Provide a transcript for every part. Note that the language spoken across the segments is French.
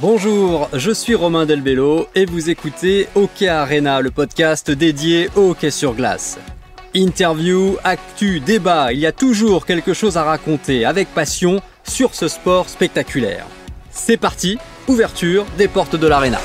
Bonjour, je suis Romain Delbello et vous écoutez Hockey Arena, le podcast dédié au hockey sur glace. Interview, actu, débat, il y a toujours quelque chose à raconter avec passion sur ce sport spectaculaire. C'est parti, ouverture des portes de l'arena.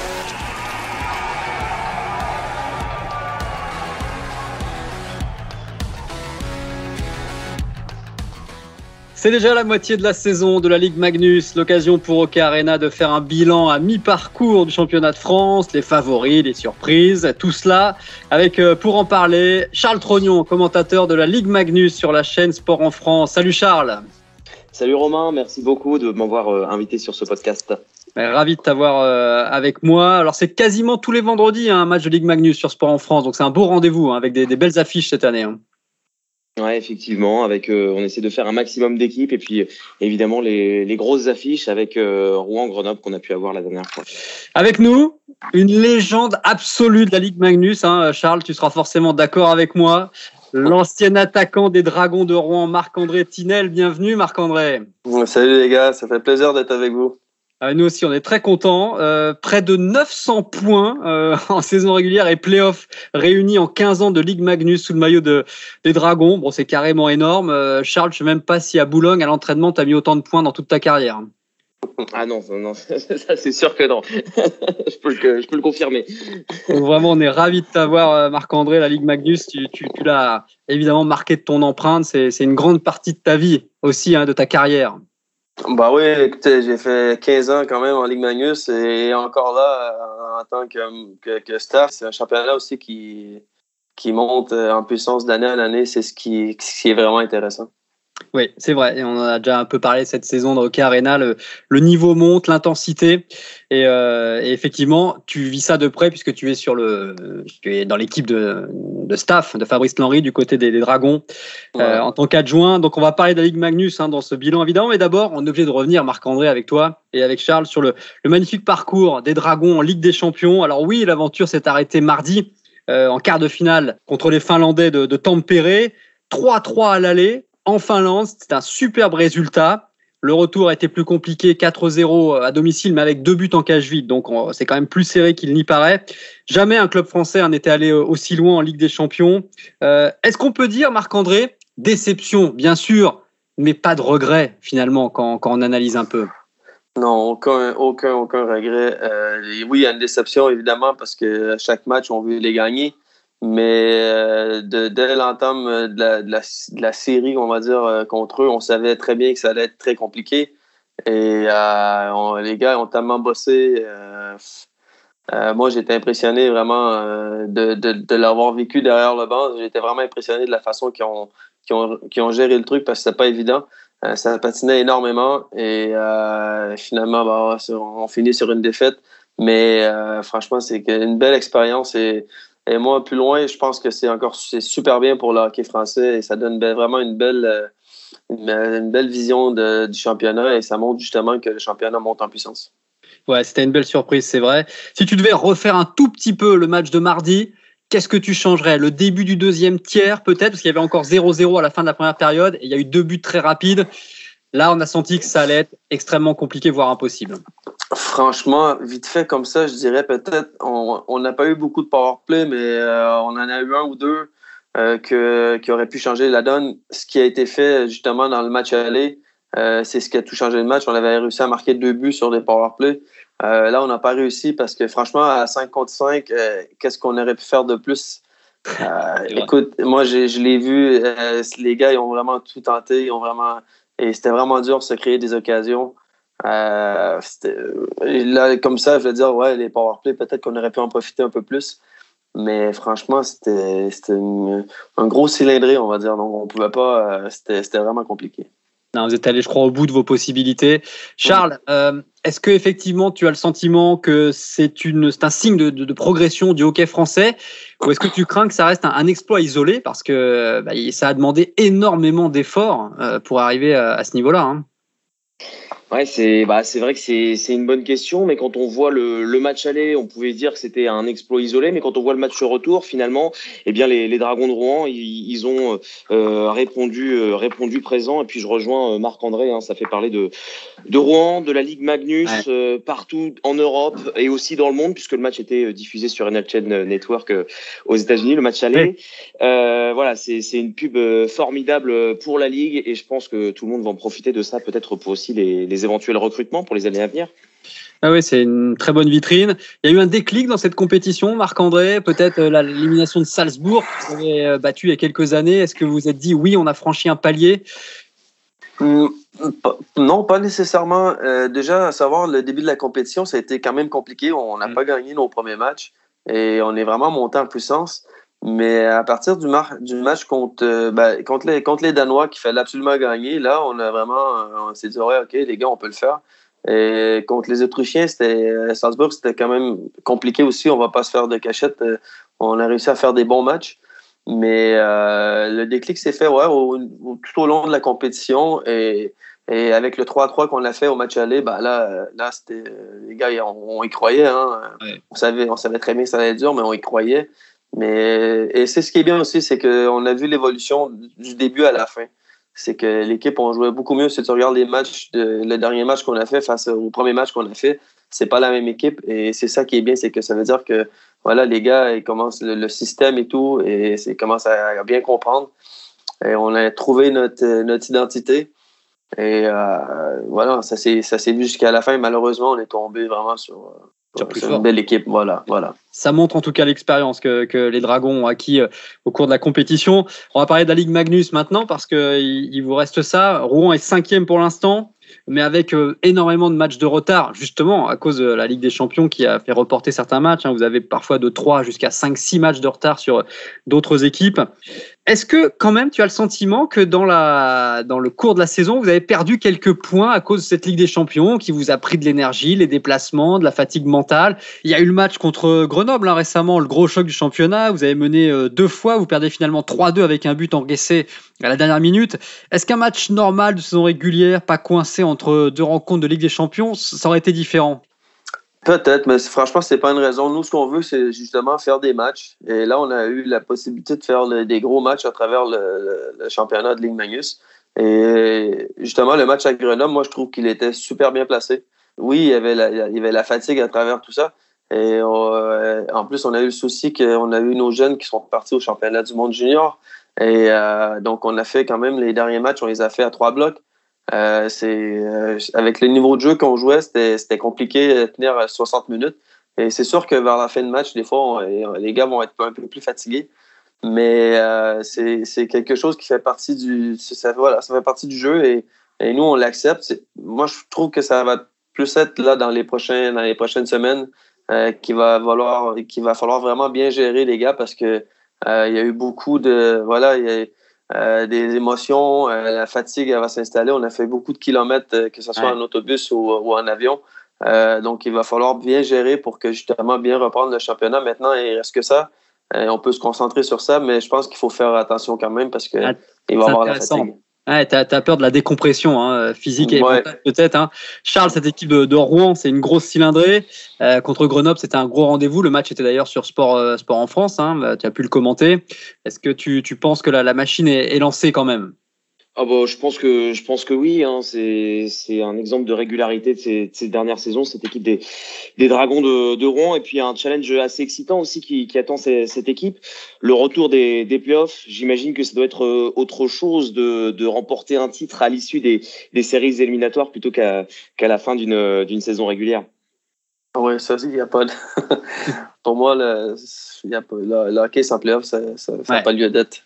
C'est déjà la moitié de la saison de la Ligue Magnus, l'occasion pour Hockey Arena de faire un bilan à mi-parcours du championnat de France, les favoris, les surprises, tout cela avec, euh, pour en parler, Charles Trognon, commentateur de la Ligue Magnus sur la chaîne Sport en France. Salut Charles. Salut Romain, merci beaucoup de m'avoir euh, invité sur ce podcast. Ben, ravi de t'avoir euh, avec moi. Alors c'est quasiment tous les vendredis hein, un match de Ligue Magnus sur Sport en France, donc c'est un beau rendez-vous hein, avec des, belles affiches cette année. Ouais, effectivement, avec euh, on essaie de faire un maximum d'équipes et puis évidemment les, les grosses affiches avec euh, Rouen Grenoble qu'on a pu avoir la dernière fois. Avec nous, une légende absolue de la Ligue Magnus, hein, Charles, tu seras forcément d'accord avec moi. L'ancien attaquant des Dragons de Rouen, Marc-André Tinel. Bienvenue, Marc-André. Salut les gars, ça fait plaisir d'être avec vous. Euh, nous aussi, on est très contents. Euh, près de 900 points euh, en saison régulière et playoff réunis en 15 ans de Ligue Magnus sous le maillot de, des Dragons. Bon, c'est carrément énorme. Charles, je ne sais même pas si à Boulogne, à l'entraînement, tu as mis autant de points dans toute ta carrière. Ah non, non ça c'est sûr que non. je, peux le, je, peux le, confirmer. vraiment, on est ravis de t'avoir, Marc-André, la Ligue Magnus. Tu, tu, tu l'as évidemment marqué de ton empreinte. C'est une grande partie de ta vie aussi, hein, de ta carrière. Bah oui, écoutez, j'ai fait 15 ans quand même en Ligue Magnus et encore là, en tant que, que, staff, c'est un championnat aussi qui, qui monte en puissance d'année en année. C'est ce qui, ce qui est vraiment intéressant. Oui, c'est vrai. Et on en a déjà un peu parlé cette saison de Hockey Arena. Le, niveau monte, l'intensité. Euh, et, effectivement, tu vis ça de près puisque tu es sur le, tu es dans l'équipe de, de, staff de Fabrice Lenry du côté des, Dragons euh, en tant qu'adjoint. Donc, on va parler de la Ligue Magnus hein, dans ce bilan évidemment. Mais d'abord, on est obligé de revenir, Marc-André, avec toi et avec Charles sur le, le, magnifique parcours des Dragons en Ligue des Champions. Alors oui, l'aventure s'est arrêtée mardi euh, en quart de finale contre les Finlandais de, de Tampere. 3-3 à l'aller, en Finlande. C'est un superbe résultat. Le retour a été plus compliqué, 4-0 à domicile, mais avec deux buts en cage vide. Donc c'est quand même plus serré qu'il n'y paraît. Jamais un club français n'était allé euh, aussi loin en Ligue des Champions. Euh, est-ce qu'on peut dire, Marc-André, déception, bien sûr, mais pas de regret finalement quand, on analyse un peu? Non, aucun, aucun, aucun regret. Euh, oui, il y a une déception, évidemment, parce que chaque match, on veut les gagner. Mais euh, de, dès l'entame de la, de, la, de la, série, on va dire, euh, contre eux, on savait très bien que ça allait être très compliqué. Et euh, les gars ont tellement bossé. moi, j'étais impressionné vraiment de, de, l'avoir vécu derrière le banc. J'étais vraiment impressionné de la façon qu'ils ont, qu'ils ont, qu'ils ont, géré le truc parce que c'était pas évident. ça patinait énormément et finalement, bah, on finit sur une défaite. Mais franchement, c'est une belle expérience et et moi, plus loin, je pense que c'est encore super bien pour le hockey français et ça donne vraiment une belle, euh, une, belle vision du championnat et ça montre justement que le championnat monte en puissance. Ouais, c'était une belle surprise, c'est vrai. Si tu devais refaire un tout petit peu le match de mardi, qu'est-ce que tu changerais? Le début du deuxième tiers, peut-être, parce qu'il y avait encore 0-0 à la fin de la première période et il y a eu deux buts très rapides. Là, on a senti que ça allait être extrêmement compliqué, voire impossible. Franchement, vite fait comme ça, je dirais peut-être, on n'a pas eu beaucoup de power play, mais euh, on en a eu un ou deux euh, que, qui auraient pu changer la donne. Ce qui a été fait justement dans le match aller, euh, c'est ce qui a tout changé le match. On avait réussi à marquer deux buts sur des power play. là, on n'a pas réussi parce que franchement, à 5 contre 5, qu'est-ce qu'on aurait pu faire de plus? écoute, moi, je l'ai vu, les gars, ils ont vraiment tout tenté, ils ont vraiment et c'était vraiment dur de se créer des occasions. Euh, là, comme ça, je veux dire, ouais, les powerplay, peut-être qu'on aurait pu en profiter un peu plus. Mais franchement, c'était un gros cylindré, on va dire. Donc, on pouvait pas. Euh, c'était vraiment compliqué. Non, vous êtes allé, je crois, au bout de vos possibilités. Charles, euh, est-ce que effectivement tu as le sentiment que c'est un signe de, progression du hockey français ou est-ce que tu crains que ça reste un, exploit isolé parce que bah, ça a demandé énormément d'efforts euh, pour arriver à, ce niveau-là hein? Ouais, c'est bah, c'est vrai que c'est c'est une bonne question, mais quand on voit le, le match aller, on pouvait dire que c'était un exploit isolé, mais quand on voit le match retour, finalement, eh bien les, les Dragons de Rouen, ils, ils ont euh, répondu euh, répondu présent. Et puis je rejoins euh, Marc André, hein, ça fait parler de de Rouen, de la Ligue Magnus, Ouais. euh, partout en Europe et aussi dans le monde, puisque le match était euh, diffusé sur NHL Network euh, aux États-Unis, le match aller. Euh, voilà, c'est c'est une pub formidable pour la ligue et je pense que tout le monde va en profiter de ça, peut-être pour aussi les, les éventuels recrutements pour les années à venir. Ah oui, c'est une très bonne vitrine. Il y a eu un déclic dans cette compétition, Marc-André, peut-être euh, l'élimination de Salzbourg, que vous avez euh, battu il y a quelques années. Est-ce que vous vous êtes dit, oui, on a franchi un palier pas- Non, pas nécessairement. Euh, déjà, à savoir, le début de la compétition, ça a été quand même compliqué. On n'a Mm. pas gagné nos premiers matchs et on est vraiment monté en puissance. Mais à partir du, mar- du match contre, euh, ben, contre, les, contre les Danois, qu'il fallait absolument gagner, là, on a vraiment, euh, on s'est dit, ouais, OK, les gars, on peut le faire. Et contre les Autrichiens, c'était, à Salzbourg, c'était quand même compliqué aussi. On va pas se faire de cachette. Euh, On a réussi à faire des bons matchs. Mais euh, le déclic s'est fait ouais, au- au- tout au long de la compétition. Et, et avec le 3-3 qu'on a fait au match aller, ben là, là c'était, les gars, on, on y croyait. Hein. Ouais. On, savait, on savait très bien que ça allait être dur, mais on y croyait. Mais, et c'est ce qui est bien aussi, c'est qu'on a vu l'évolution du début à la fin. C'est que l'équipe, on jouait beaucoup mieux. Si tu regardes les matchs, de, le dernier match qu'on a fait face au premier match qu'on a fait, c'est pas la même équipe. Et c'est ça qui est bien, c'est que ça veut dire que voilà, les gars, ils commencent le, le système et tout, et ils commencent à, bien comprendre. Et on a trouvé notre, notre identité. Et euh, voilà, ça s'est vu jusqu'à la fin. Malheureusement, on est tombé vraiment sur, Sur plus sur fort. une belle équipe. Voilà, voilà. Ça montre en tout cas l'expérience que, que les Dragons ont acquis euh, au cours de la compétition. On va parler de la Ligue Magnus maintenant parce que il, il vous reste ça. Rouen est cinquième pour l'instant, mais avec euh, énormément de matchs de retard, justement à cause de la Ligue des Champions qui a fait reporter certains matchs. hein. Vous avez parfois de 3 jusqu'à 5-6 matchs de retard sur euh, d'autres équipes. Est-ce que quand même tu as le sentiment que dans, la, dans le cours de la saison, vous avez perdu quelques points à cause de cette Ligue des Champions qui vous a pris de l'énergie, les déplacements, de la fatigue mentale? Il y a eu le match contre Grenoble hein, récemment, le gros choc du championnat. Vous avez mené euh, deux fois, vous perdez finalement 3-2 avec un but encaissé à la dernière minute. Est-ce qu'un match normal de saison régulière, pas coincé entre deux rencontres de Ligue des Champions, ça aurait été différent? Peut-être, mais franchement, c'est pas une raison. Nous, ce qu'on veut, c'est justement faire des matchs. Et là, on a eu la possibilité de faire des gros matchs à travers le, championnat de Ligue Magnus. Et justement, le match à Grenoble, moi, je trouve qu'il était super bien placé. Oui, il y avait la, il y avait la fatigue à travers tout ça. Et euh, en plus, on a eu le souci qu'on a eu nos jeunes qui sont partis au championnat du monde junior. Et euh, donc, on a fait quand même les derniers matchs, on les a fait à trois blocs. Euh, c'est euh, avec le niveau de jeu qu'on jouait, c'était compliqué de tenir à 60 minutes. Et c'est sûr que vers la fin de match, des fois, on- les gars vont être un peu plus fatigués. Mais euh, c'est quelque chose qui fait partie du ça, voilà, ça fait partie du jeu et, et nous on l'accepte. Moi, je trouve que ça va plus être là dans les prochains dans les prochaines semaines euh, qu'il va falloir qu'il va falloir vraiment bien gérer les gars parce que euh, il y a eu beaucoup de voilà il y a euh, des émotions, euh, la fatigue elle va s'installer. On a fait beaucoup de kilomètres, euh, que ce soit Ouais. en autobus ou, ou en avion. Euh, donc, il va falloir bien gérer pour que justement bien reprendre le championnat. Maintenant, il reste que ça. On peut se concentrer sur ça, mais je pense qu'il faut faire attention quand même parce que Ah, il va y avoir la fatigue. Ouais, t'as as peur de la décompression hein, physique et Ouais. peut-être. Hein. Charles, cette équipe de, de Rouen, c'est une grosse cylindrée. Euh, contre Grenoble, c'était un gros rendez-vous. Le match était d'ailleurs sur Sport, euh, Sport en France. Hein. Bah, Tu as pu le commenter. Est-ce que tu, tu penses que la, la machine est, est lancée quand même? Ah bah, je pense que je pense que oui. Hein, c'est c'est un exemple de régularité de ces, de ces dernières saisons, cette équipe des des Dragons de, de Rouen, et puis un challenge assez excitant aussi qui, qui attend ces- cette équipe. Le retour des, des playoffs. J'imagine que ça doit être euh, autre chose de, de remporter un titre à l'issue des, des séries éliminatoires plutôt qu'à qu'à la fin d'une d'une saison régulière. Oui, ça, il n'y a pas de... Pour moi, le, y a pas, le, le hockey sans playoff, ça n'a Ouais. pas lieu d'être.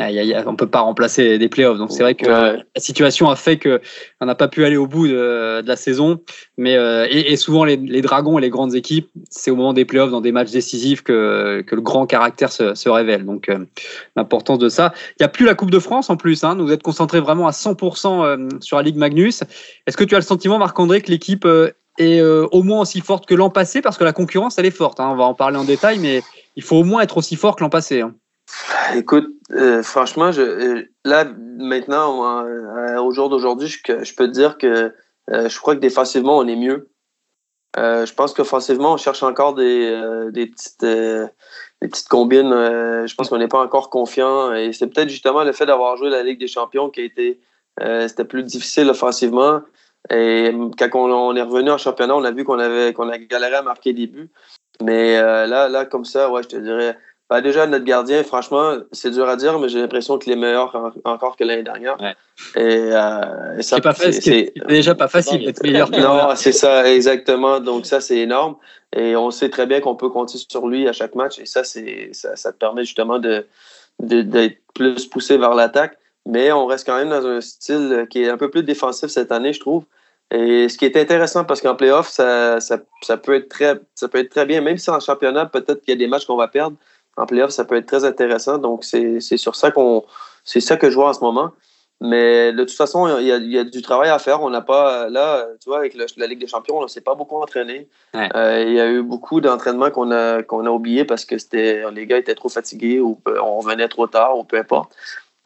Ah, On peut pas remplacer des playoffs. Donc c'est vrai que Ouais. la situation a fait que on n'a pas pu aller au bout de, de la saison. Mais euh, et, et souvent les, les Dragons et les grandes équipes, c'est au moment des playoffs, dans des matchs décisifs, que, que le grand caractère se, se révèle. Donc euh, l'importance de ça. Il n'y a plus la Coupe de France en plus. Hein. Vous êtes concentré vraiment à 100% euh, sur la Ligue Magnus. Est-ce que tu as le sentiment, Marc-André, que l'équipe est au moins aussi forte que l'an passé? Parce que la concurrence, elle est forte. hein. On va en parler en détail, mais il faut au moins être aussi fort que l'an passé. hein. Écoute, euh, franchement, euh, là, maintenant, euh, au jour d'aujourd'hui, je, peux te dire que je crois que défensivement, on est mieux. je pense qu'offensivement, on cherche encore des, petites, combines. je pense qu'on n'est pas encore confiant. Et c'est peut-être justement le fait d'avoir joué la Ligue des Champions qui a été plus difficile offensivement. Et quand on, est revenu en championnat, on a vu qu'on avait qu'on a galéré à marquer des buts. Mais là, là, comme ça, ouais, je te dirais, bah, déjà, notre gardien, franchement, c'est dur à dire, mais j'ai l'impression qu'il est meilleur encore que l'année dernière. Et, euh, ça, c'est déjà pas facile d'être meilleur que Non, c'est ça, exactement. Donc, ça, c'est énorme. Et on sait très bien qu'on peut compter sur lui à chaque match. Et ça, c'est, ça, ça, te permet justement de, d'être plus poussé vers l'attaque. Mais on reste quand même dans un style qui est un peu plus défensif cette année, je trouve. Et ce qui est intéressant, parce qu'en playoff, ça, ça, ça, peut être très, ça peut être très bien, même si en championnat, peut-être qu'il y a des matchs qu'on va perdre en playoff, ça peut être très intéressant. Donc, c'est sur ça qu'on. C'est ça que je vois en ce moment. Mais de toute façon, il y a, du travail à faire. On n'a pas. Là, tu vois, avec la Ligue des Champions, on ne s'est pas beaucoup entraîné. Euh, il y a eu beaucoup d'entraînements qu'on a, qu'on a oubliés parce que les gars étaient trop fatigués ou on venait trop tard ou peu importe.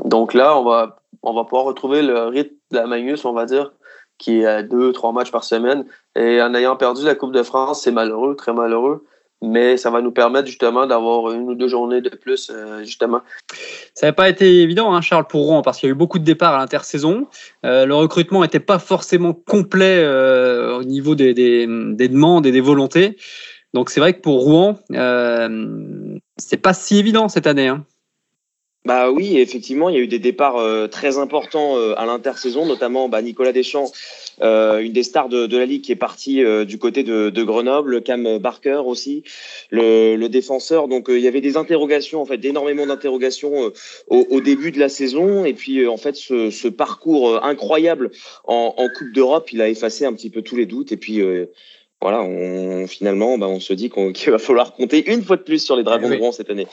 Donc là, on va, on va pouvoir retrouver le rythme de la Magnus, on va dire, qui est à deux, trois matchs par semaine. Et en ayant perdu la Coupe de France, c'est malheureux, très malheureux mais ça va nous permettre justement d'avoir une ou deux journées de plus, euh, justement. Ça n'a pas été évident, hein, Charles, pour Rouen, parce qu'il y a eu beaucoup de départs à l'intersaison. Euh, le recrutement n'était pas forcément complet euh, au niveau des, des, des, demandes et des volontés. Donc c'est vrai que pour Rouen, euh, c'est pas si évident cette année. Hein. Bah oui, effectivement, il y a eu des départs euh, très importants euh, à l'intersaison, notamment bah, Nicolas Deschamps, euh, une des stars de, de, la ligue qui est partie du côté de, de, Grenoble, Cam Barker aussi, le, le défenseur. Donc il y avait des interrogations, en fait, énormément d'interrogations au, au, début de la saison. Et puis en fait, ce, ce parcours incroyable en, en Coupe d'Europe, il a effacé un petit peu tous les doutes. Et puis voilà, on, finalement, bah, on se dit qu'il va falloir compter une fois de plus sur les Dragons eh de Rouen cette année.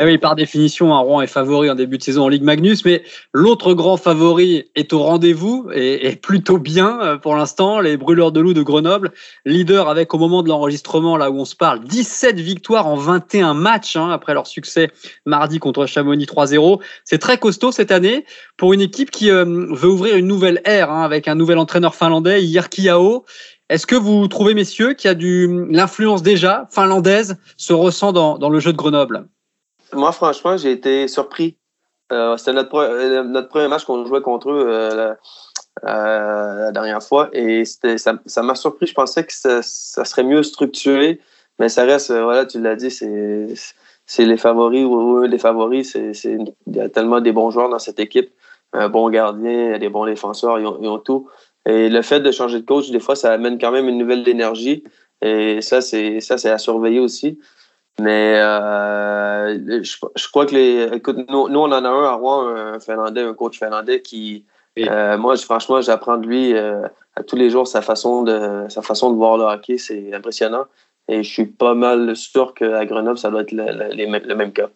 Eh oui, par définition, un Rouen est favori en début de saison en Ligue Magnus, mais l'autre grand favori est au rendez-vous et, plutôt bien euh, pour l'instant. Les Brûleurs de Loup de Grenoble, leader avec au moment de l'enregistrement, là où on se parle, 17 victoires en 21 matchs hein, après leur succès mardi contre Chamonix 3-0. C'est très costaud cette année pour une équipe qui euh, veut ouvrir une nouvelle ère hein, avec un nouvel entraîneur finlandais, Yerki Ao est-ce que vous trouvez, messieurs, qu'il y a du l'influence déjà finlandaise se ressent dans, dans, le jeu de Grenoble? Moi, franchement, j'ai été surpris. Euh, C'était notre, euh, notre, premier match qu'on jouait contre eux euh, la dernière fois et ça m'a surpris. Je pensais que ça, serait mieux structuré, mais ça reste, voilà, tu l'as dit, c'est les favoris ou des favoris. il y a tellement des bons joueurs dans cette équipe. Un bon gardien, des bons défenseurs, ils ont tout. Et le fait de changer de coach, des fois, ça amène quand même une nouvelle énergie. Et ça, c'est ça, c'est à surveiller aussi. Mais euh, je, crois que les. Écoute, nous, nous, on en a un à Rouen, un Finlandais, un coach finlandais qui. Euh, moi, franchement, j'apprends de lui euh, à tous les jours sa façon de sa façon de voir le hockey, c'est impressionnant. Et je suis pas mal sûr qu'à Grenoble, ça doit être le, le même cas.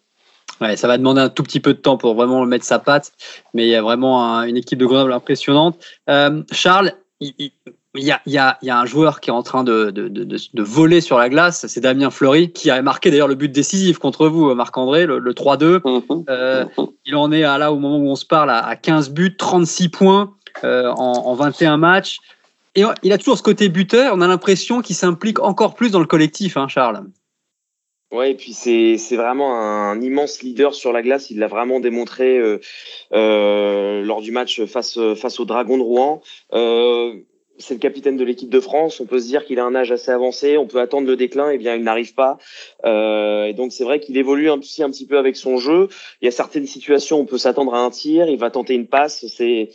Ouais, ça va demander un tout petit peu de temps pour vraiment mettre sa patte, mais il y a vraiment une équipe de Grenoble impressionnante. Euh, Charles, il, y, a, y, a, y, a, un joueur qui est en train de, de, de, de voler sur la glace, c'est Damien Fleury, qui a marqué d'ailleurs le but décisif contre vous, Marc-André, le, 3-2. Mhm. euh, il en est à là, au moment où on se parle, à, 15 buts, 36 points euh, en, en 21 matchs. Et il a toujours ce côté buteur, on a l'impression qu'il s'implique encore plus dans le collectif, hein, Charles. Ouais, et puis c'est c'est vraiment un immense leader sur la glace. Il l'a vraiment démontré euh, euh, lors du match face face au Dragon de Rouen. Euh, c'est le capitaine de l'équipe de France. On peut se dire qu'il a un âge assez avancé. On peut attendre le déclin. Et eh bien, il n'arrive pas. Et donc, c'est vrai qu'il évolue un petit, un petit peu avec son jeu. Il y a certaines situations, on peut s'attendre à un tir. Il va tenter une passe. C'est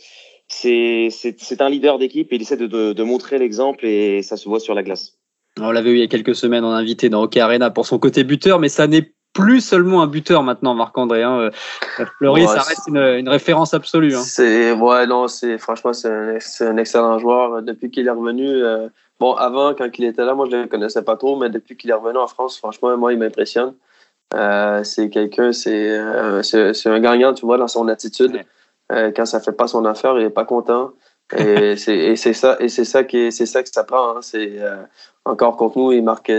c'est c'est un leader d'équipe et il essaie de, de montrer l'exemple et ça se voit sur la glace. On l'avait eu il y a quelques semaines en invité dans Hockey Arena pour son côté buteur, mais ça n'est plus seulement un buteur maintenant, Marc-André. Hein. Euh, Fleury, ça reste une, référence absolue. Hein. C'est ouais, non, c'est franchement c'est un, excellent joueur depuis qu'il est revenu. Euh, bon, avant quand il était là, moi je ne le connaissais pas trop, mais depuis qu'il est revenu en France, franchement, moi il m'impressionne. Euh, c'est quelqu'un, c'est un gagnant, tu vois, dans son attitude. quand ça fait pas son affaire, il est pas content. Et c'est ça, et c'est ça qui c'est ça que ça prend. Hein. C'est encore contre nous, il marque.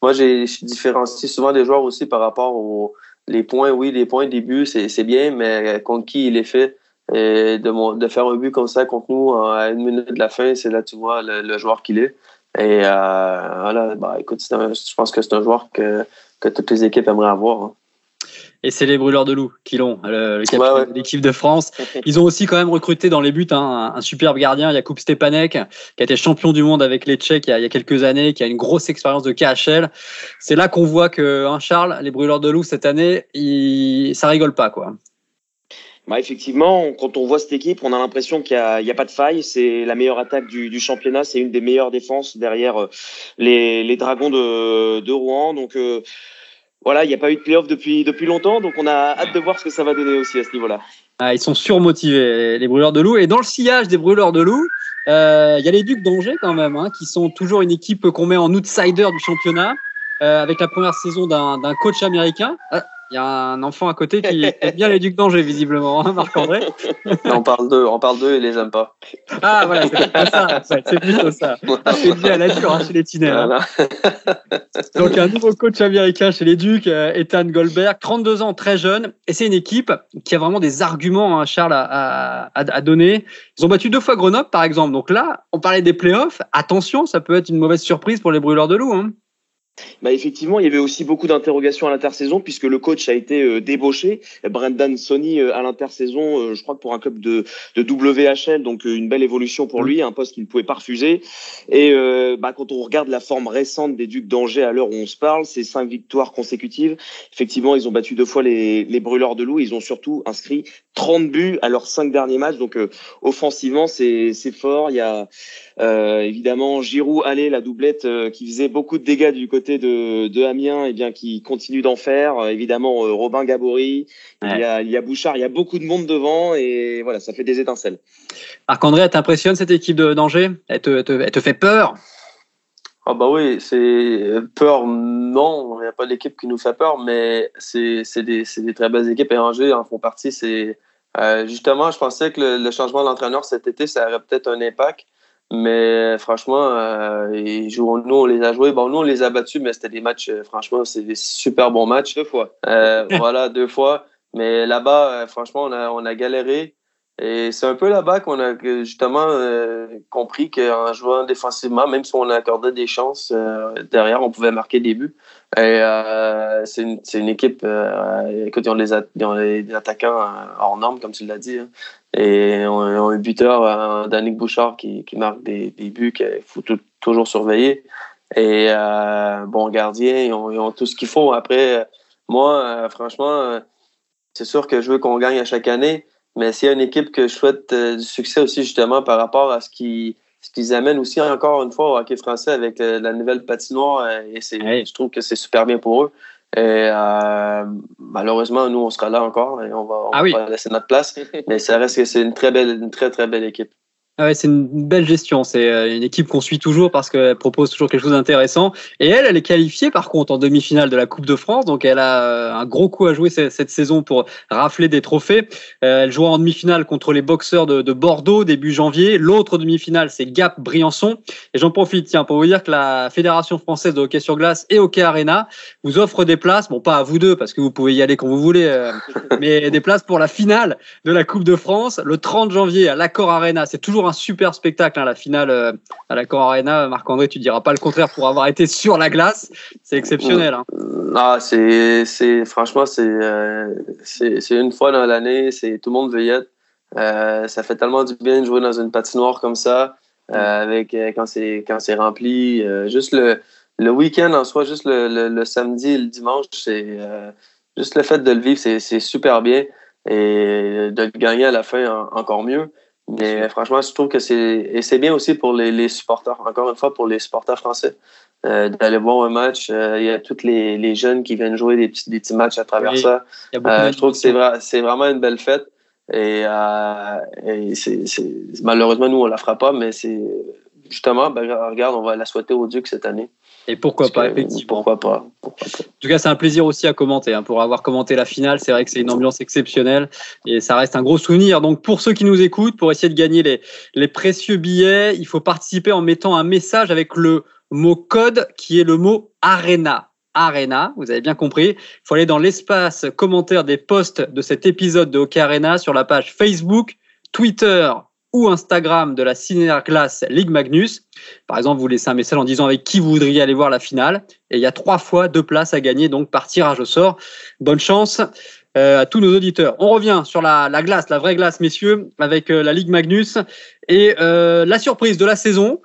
Moi, j'ai différencie souvent des joueurs aussi par rapport aux les points. Oui, les points début, c'est bien, mais contre qui il est fait. Et de, de faire un but comme ça contre nous à une minute de la fin, c'est là tu vois le, joueur qu'il est. Et voilà, bah, écoute, je pense que c'est un joueur que, que toutes les équipes aimeraient avoir. Hein et c'est les brûleurs de loups qui l'ont, le, capitaine de l'équipe de France. Ils ont aussi quand même recruté dans les buts hein, un, superbe gardien, Jakub Stepanek, qui a été champion du monde avec les Tchèques il y a, il y a quelques années, qui a une grosse expérience de KHL. C'est là qu'on voit que hein, Charles, les brûleurs de loups cette année, il, ça rigole pas quoi. Bah effectivement, quand on voit cette équipe, on a l'impression qu'il n'y a, a, pas de faille. C'est la meilleure attaque du, du championnat. C'est une des meilleures défenses derrière euh, les, les Dragons de, de Rouen. Donc, euh, voilà, il n'y a pas eu de playoff depuis, depuis longtemps, donc on a hâte de voir ce que ça va donner aussi à ce niveau-là. Ah, ils sont surmotivés, les brûleurs de loups. Et dans le sillage des brûleurs de loups, euh, il y a les Ducs d'Angers quand même, hein, qui sont toujours une équipe qu'on met en outsider du championnat, euh, avec la première saison d'un coach américain. Ah, il y a un enfant à côté qui aime bien les Ducs d'Angers, visiblement, hein, Marc-André. on parle d'eux, on parle d'eux et les aime pas. Ah, voilà, c'est ça, c'est plutôt ça. Ah, c'est dit à la dure hein, chez les Tinels. Hein. Donc, un nouveau coach américain chez les Ducs, euh, Ethan Goldberg, 32 ans, très jeune. Et c'est une équipe qui a vraiment des arguments, hein, Charles, à, à, à, donner. Ils ont battu deux fois Grenoble, par exemple. Donc là, on parlait des playoffs. Attention, ça peut être une mauvaise surprise pour les brûleurs de loup. Hein. Bah effectivement, il y avait aussi beaucoup d'interrogations à l'intersaison puisque le coach a été euh, débauché. Brendan Sony euh, à l'intersaison, euh, je crois que pour un club de, de WHL, donc une belle évolution pour lui, un poste qu'il ne pouvait pas refuser. Et bah, quand on regarde la forme récente des Ducs d'Angers à l'heure où on se parle, c'est cinq victoires consécutives. Effectivement, ils ont battu deux fois les, les brûleurs de loup. Ils ont surtout inscrit 30 buts à leurs cinq derniers matchs. Donc offensivement, c'est fort. Il y a évidemment Giroud, allez, la doublette qui faisait beaucoup de dégâts du côté de, de Amiens, et eh bien, qui continue d'en faire. Euh, évidemment, euh, Robin Gabory, il, y a, il y a Bouchard, il y a beaucoup de monde devant et voilà, ça fait des étincelles. Marc-André, t'impressionne cette équipe d'Angers? Elle te, elle te fait peur? Ah bah oui, c'est peur, non, il n'y a pas d'équipe qui nous fait peur, mais c'est des, des, très belles équipes et Angers en font partie. C'est euh, justement, je pensais que le, le changement d'entraîneur cet été, ça aurait peut-être un impact. Mais franchement, euh, nous, on les a joués. Bon, nous, on les a battus, mais c'était des matchs, euh, franchement, c'est des super bons matchs. Deux fois. Euh, voilà, deux fois. Mais là-bas, franchement, on a, on a galéré. Et c'est un peu là-bas qu'on a justement compris qu'en jouant défensivement, même si on accordait des chances derrière, on pouvait marquer des buts. Et c'est une, une, équipe, écoute, ils ont, les, des attaquants hors normes, comme tu l'as dit. Hein. Et on, a un buteur, euh, Danick Bouchard, qui, qui marque des, des buts qu'il faut toujours surveiller. Et euh, bon gardien, ils ont, ils ont tout ce qu'il faut. Après, moi, euh, franchement, euh, c'est sûr que je veux qu'on gagne à chaque année. Mais a une équipe que je souhaite du succès aussi, justement, par rapport à ce qu'ils ce qu'ils amènent aussi, encore une fois, au hockey français avec la nouvelle patinoire, et c'est, je trouve que c'est super bien pour eux. Et euh, malheureusement, nous, on sera là encore et on va, on ah va laisser notre place. Mais ça reste que c'est une très belle, une très, très belle équipe. Ah ouais, c'est une belle gestion. C'est euh, une équipe qu'on suit toujours parce qu'elle propose toujours quelque chose d'intéressant. Et elle, elle est qualifiée par contre en demi-finale de la Coupe de France. Donc elle a euh, un gros coup à jouer cette saison pour rafler des trophées. Euh, elle joue en demi-finale contre les boxeurs de, de Bordeaux début janvier. L'autre demi-finale, c'est Gap Briançon. Et j'en profite, tiens, pour vous dire que la Fédération française de hockey sur glace et Hockey Arena vous offre des places. Bon, pas à vous deux parce que vous pouvez y aller quand vous voulez, mais des places pour la finale de la Coupe de France le 30 janvier à l'Accord Arena. C'est toujours un super spectacle, hein, la finale euh, à la Cor Arena. Marc-André, tu diras pas le contraire pour avoir été sur la glace. C'est exceptionnel. Hein. Ah, c'est, c'est, franchement, c'est, euh, c'est, c'est une fois dans l'année. C'est, tout le monde veut y être. Euh, ça fait tellement du bien de jouer dans une patinoire comme ça, avec, quand, c'est, quand c'est rempli. juste le, le week-end en soi, juste le, le, samedi et le dimanche, c'est juste le fait de le vivre, c'est, c'est super bien. Et de le gagner à la fin, encore mieux. Mais franchement, je trouve que c'est. Et c'est bien aussi pour les, les, supporters, encore une fois, pour les supporters français, euh, d'aller voir un match. Euh, il y a tous les, les, jeunes qui viennent jouer des petits, des petits matchs à travers ça. Euh, je trouve que c'est, vrai, c'est vraiment une belle fête. Et, et c'est, malheureusement, nous, on la fera pas, mais c'est justement, ben, regarde, on va la souhaiter au Duc cette année. Et pourquoi pas, effectivement. Pourquoi pas, En tout cas, c'est un plaisir aussi à commenter. Hein. Pour avoir commenté la finale, c'est vrai que c'est une ambiance exceptionnelle et ça reste un gros souvenir. Donc, pour ceux qui nous écoutent, pour essayer de gagner les, les précieux billets, il faut participer en mettant un message avec le mot code qui est le mot Arena. Arena, vous avez bien compris. Il faut aller dans l'espace commentaire des posts de cet épisode de Hockey Arena sur la page Facebook Twitter ou Instagram de la Glass Ligue Magnus. Par exemple, vous laissez un message en disant avec qui vous voudriez aller voir la finale. Et il y a trois fois deux places à gagner, donc par tirage au sort. Bonne chance euh, à tous nos auditeurs. On revient sur la, glace, la vraie glace, messieurs, avec euh, la Ligue Magnus. Et euh, la surprise de la saison.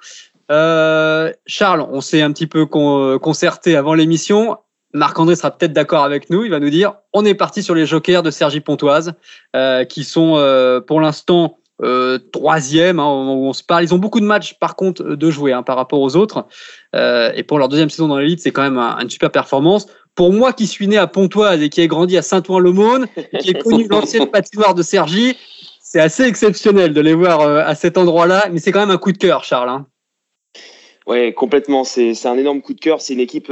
Charles, on s'est un petit peu concerté avant l'émission. Marc-André sera peut-être d'accord avec nous. Il va nous dire on est parti sur les jokers de Sergi Pontoise, qui sont pour l'instant euh, troisième, hein, on se parle. Ils ont beaucoup de matchs, par contre, de jouer hein, par rapport aux autres. Euh, et pour leur deuxième saison dans l'élite, c'est quand même une super performance. Pour moi qui suis né à Pontoise et qui ai grandi à Saint-Ouen-l'Aumône, qui ai connu l'ancienne patinoire de Sergi, c'est assez exceptionnel de les voir euh, à cet endroit-là. Mais c'est quand même un coup de cœur, Charles. Hein. Ouais, complètement. C'est un énorme coup de cœur. C'est une équipe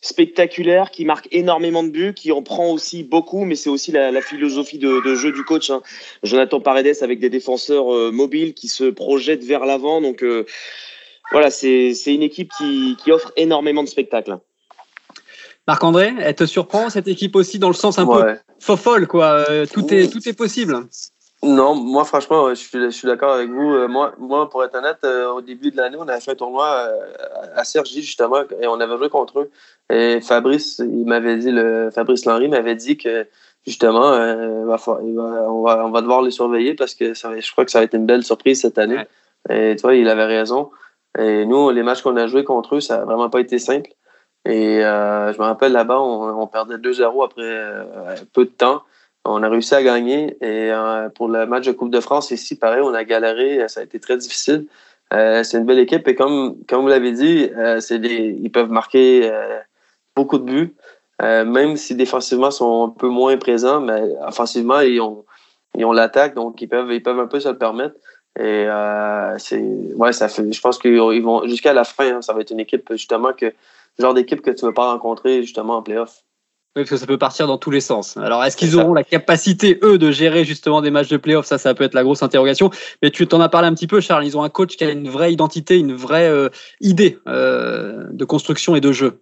spectaculaire, qui marque énormément de buts, qui en prend aussi beaucoup, mais c'est aussi la, la philosophie de, de, jeu du coach. Hein. Jonathan Paredes avec des défenseurs euh, mobiles qui se projettent vers l'avant. Donc euh, voilà, c'est une équipe qui, qui, offre énormément de spectacles. Marc-André, elle te surprend cette équipe aussi dans le sens un peu fofolle, quoi. Euh, tout, est, tout est possible. Non, moi franchement, je suis, je suis d'accord avec vous. Euh, moi, moi, pour être honnête, euh, au début de l'année, on avait fait un tournoi euh, à Sergi justement et on avait joué contre eux. Et Fabrice, il m'avait dit, le Fabrice Lenry m'avait dit que justement, on, va, on va devoir les surveiller parce que ça, je crois que ça va être une belle surprise cette année. Et tu vois, il avait raison. Et nous, les matchs qu'on a joués contre eux, ça n'a vraiment pas été simple. Et je me rappelle là-bas, on, on perdait 2-0 après peu de temps on a réussi à gagner. Et euh, pour le match de Coupe de France, ici, pareil, on a galéré. Ça a été très difficile. Euh, c'est une belle équipe. Et comme, comme vous l'avez dit, euh, ils peuvent marquer beaucoup de buts. même si défensivement, ils sont un peu moins présents, mais offensivement, ils ont, ils ont l'attaque, donc ils peuvent, ils peuvent un peu se le permettre. Et c'est ouais, ça fait. Je pense qu'ils vont jusqu'à la fin, hein, ça va être une équipe justement que genre d'équipe que tu ne veux pas rencontrer justement en playoff. Oui, parce que ça peut partir dans tous les sens. Alors, est-ce qu'ils auront la capacité, eux, de gérer justement des matchs de playoff Ça, ça peut être la grosse interrogation. Mais tu t'en as parlé un petit peu, Charles. Ils ont un coach qui a une vraie identité, une vraie euh, idée euh, de construction et de jeu.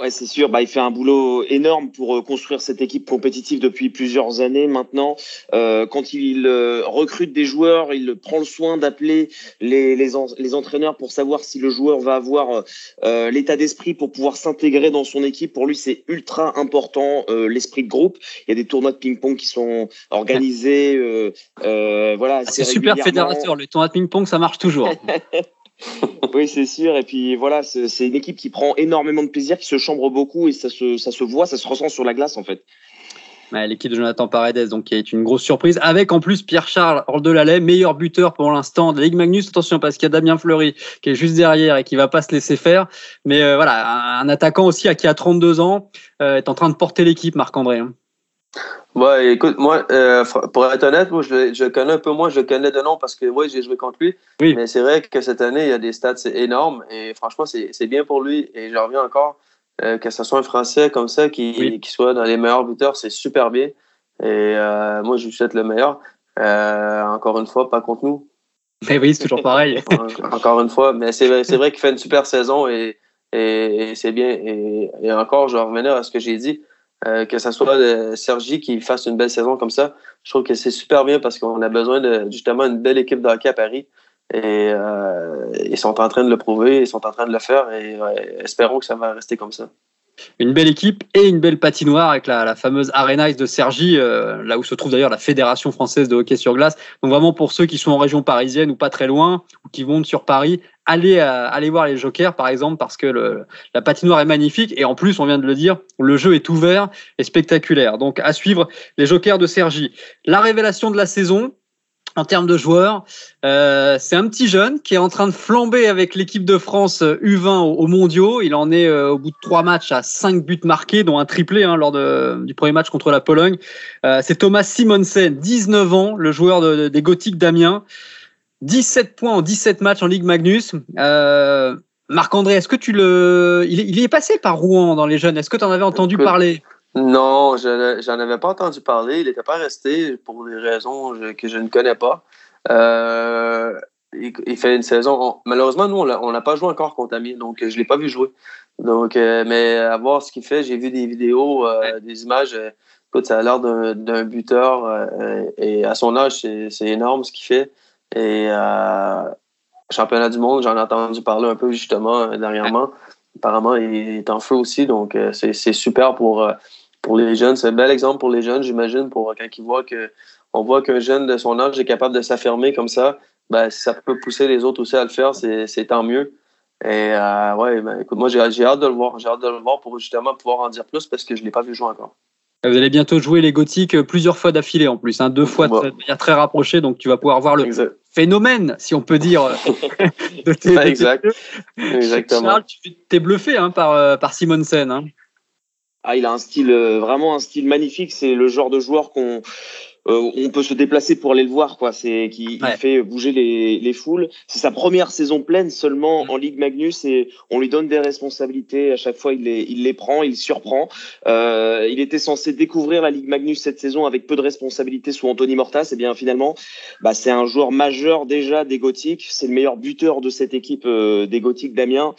Ouais, c'est sûr. Bah, il fait un boulot énorme pour euh, construire cette équipe compétitive depuis plusieurs années maintenant. Euh, quand il euh, recrute des joueurs, il prend le soin d'appeler les, les, les, entraîneurs pour savoir si le joueur va avoir euh, l'état d'esprit pour pouvoir s'intégrer dans son équipe. Pour lui, c'est ultra important l'esprit de groupe. Il y a des tournois de ping-pong qui sont organisés. voilà. Ah, c'est super fédérateur. Le tournoi de ping-pong, ça marche toujours. oui, c'est sûr. Et puis voilà, c'est une équipe qui prend énormément de plaisir, qui se chambre beaucoup et ça se, voit, ça se ressent sur la glace en fait. L'équipe de Jonathan Paredes, donc, qui est une grosse surprise, avec en plus Pierre-Charles Ordelalais, meilleur buteur pour l'instant de la Ligue Magnus. Attention, parce qu'il y a Damien Fleury qui est juste derrière et qui va pas se laisser faire. Mais euh, voilà, un, attaquant aussi à qui a 32 ans euh, est en train de porter l'équipe, Marc-André. Hein. Ouais, écoute, moi, euh, pour être honnête, moi, je, je connais un peu moins, je connais de nom parce que oui, j'ai joué contre lui. Oui. Mais c'est vrai que cette année, il y a des stats énormes et franchement, c'est bien pour lui. Et je reviens encore, euh, que ce soit un Français comme ça qui, qui soit dans les meilleurs buteurs, c'est super bien. Et euh, moi, je lui souhaite le meilleur. encore une fois, pas contre nous. Mais oui, c'est toujours pareil. encore une fois, mais c'est vrai, vrai qu'il fait une super saison et, et, c'est bien. Et, et, encore, je vais revenir à ce que j'ai dit. Euh, que ce soit de Sergi qui fasse une belle saison comme ça, je trouve que c'est super bien parce qu'on a besoin justement une belle équipe de hockey à Paris. Et euh, ils sont en train de le prouver, ils sont en train de le faire et espérons que ça va rester comme ça une belle équipe et une belle patinoire avec la, fameuse Arena de Sergi, euh, là où se trouve d'ailleurs la Fédération française de hockey sur glace. Donc vraiment pour ceux qui sont en région parisienne ou pas très loin, ou qui vont sur Paris, allez, euh, allez voir les Jokers par exemple parce que le, la patinoire est magnifique et en plus on vient de le dire, le jeu est ouvert et spectaculaire. Donc à suivre les Jokers de Sergi. La révélation de la saison, en termes de joueurs. Euh, c'est un petit jeune qui est en train de flamber avec l'équipe de France U20 aux, mondiaux. Il en est euh, au bout de trois matchs à cinq buts marqués, dont un triplé hein, lors de, du premier match contre la Pologne. Euh, c'est Thomas Simonsen, 19 ans, le joueur de, des Gothiques d'Amiens. 17 points en 17 matchs en Ligue Magnus. Marc-André, est-ce que tu le... Il, il est passé par Rouen dans les jeunes? Est-ce que tu en avais entendu parler? Non, je j'en avais pas entendu parler. Il n'était pas resté pour des raisons que je ne connais pas. Euh, il, fait une saison. malheureusement, nous, on n'a pas joué encore contre Amiens, donc je ne l'ai pas vu jouer. Donc, euh, mais à voir ce qu'il fait, j'ai vu des vidéos, euh, des images. écoute, ça a l'air d'un buteur. et à son âge, c'est énorme ce qu'il fait. Et championnat du monde, j'en ai entendu parler un peu justement dernièrement. Apparemment, il est en feu aussi. Donc, c'est super pour, pour les jeunes. C'est un bel exemple pour les jeunes, j'imagine, pour quand ils voient que on voit qu'un jeune de son âge est capable de s'affirmer comme ça. Ben, si ça peut pousser les autres aussi à le faire, c'est tant mieux. Et euh, ouais, ben, écoute, moi j'ai hâte de le voir. J'ai hâte de le voir pour justement pouvoir en dire plus parce que je ne l'ai pas vu jouer encore. Vous allez bientôt jouer les Gothiques euh, plusieurs fois d'affilée en plus, hein, deux fois de manière très rapprochée, donc tu vas pouvoir voir le phénomène, si on peut dire, de tes, exact. Exactement. Charles, tu t'es bluffé hein, par, euh, par Simonsen. Hein. Ah, il a un style, vraiment un style magnifique. C'est le genre de joueur qu'on euh, on peut se déplacer pour aller le voir, quoi. C'est qui fait bouger les, les foules. C'est sa première saison pleine seulement mm. en Ligue Magnus et on lui donne des responsabilités. À chaque fois, il les, il les prend, il surprend. Euh, il était censé découvrir la Ligue Magnus cette saison avec peu de responsabilités sous Anthony Mortas. Et bien finalement, bah, c'est un joueur majeur déjà des Gothiques. C'est le meilleur buteur de cette équipe euh, des Gothiques d'Amiens.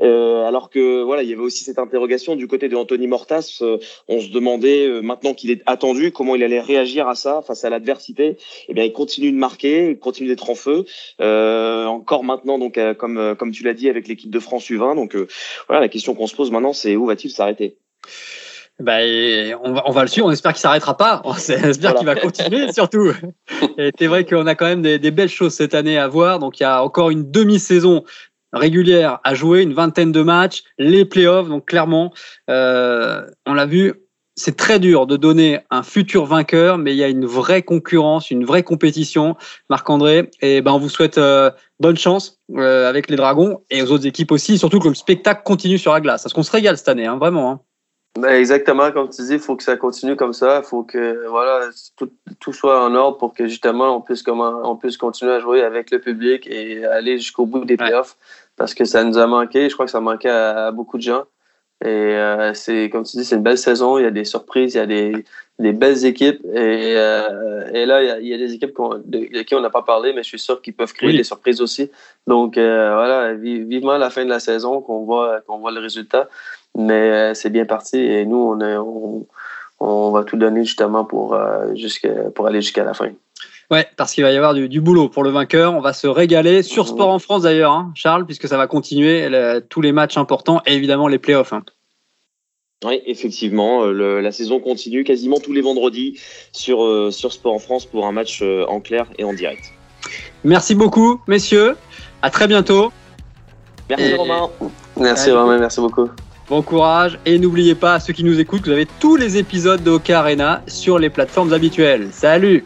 Alors que voilà, il y avait aussi cette interrogation du côté de Anthony Mortas. on se demandait maintenant qu'il est attendu comment il allait réagir à ça face à l'adversité, eh bien, il continue de marquer, il continue d'être en feu. Euh, encore maintenant, donc, euh, comme, euh, comme tu l'as dit, avec l'équipe de France U20. Donc, voilà, la question qu'on se pose maintenant, c'est où va-t-il s'arrêter? Bah, on, va, on va le suivre, on espère qu'il s'arrêtera pas, on espère qu'il va continuer surtout. Et c'est vrai qu'on a quand même des, des, belles choses cette année à voir. Donc il y a encore une demi-saison régulière à jouer, une vingtaine de matchs, les playoffs. Donc clairement, euh, on l'a vu, c'est très dur de donner un futur vainqueur, mais il y a une vraie concurrence, une vraie compétition, Marc-André. Et ben, on vous souhaite euh, bonne chance euh, avec les Dragons et aux autres équipes aussi, surtout que le spectacle continue sur la glace. Parce qu'on se régale cette année, hein, vraiment. Hein. Ben exactement, comme tu dis, il faut que ça continue comme ça. Il faut que voilà, tout, soit en ordre pour que justement on puisse, comment, on puisse continuer à jouer avec le public et aller jusqu'au bout des playoffs. Parce que ça nous a manqué. Je crois que ça manquait à beaucoup de gens. Et euh, c'est, comme tu dis, c'est une belle saison. Il y a des surprises, il y a des, des belles équipes. Et, euh, et là, il y, a, il y, a, des équipes de, qui on n'a pas parlé, mais je suis sûr qu'ils peuvent créer des surprises aussi. Donc euh, voilà, vivement la fin de la saison qu'on voit, qu'on voit le résultat. Mais c'est bien parti et nous, on, est, on, on, va tout donner justement pour, pour aller jusqu'à la fin. Ouais, parce qu'il va y avoir du, boulot pour le vainqueur. On va se régaler sur Sport en France d'ailleurs, hein, Charles, puisque ça va continuer tous les matchs importants et évidemment les playoffs. Hein. Oui, effectivement, euh, la saison continue quasiment tous les vendredis sur, euh, sur Sport en France pour un match euh, en clair et en direct. Merci beaucoup, messieurs. À très bientôt. Merci Romain. Merci Romain, merci beaucoup. Bon courage et n'oubliez pas, ceux qui nous écoutent, vous avez tous les épisodes de Oka Arena sur les plateformes habituelles. Salut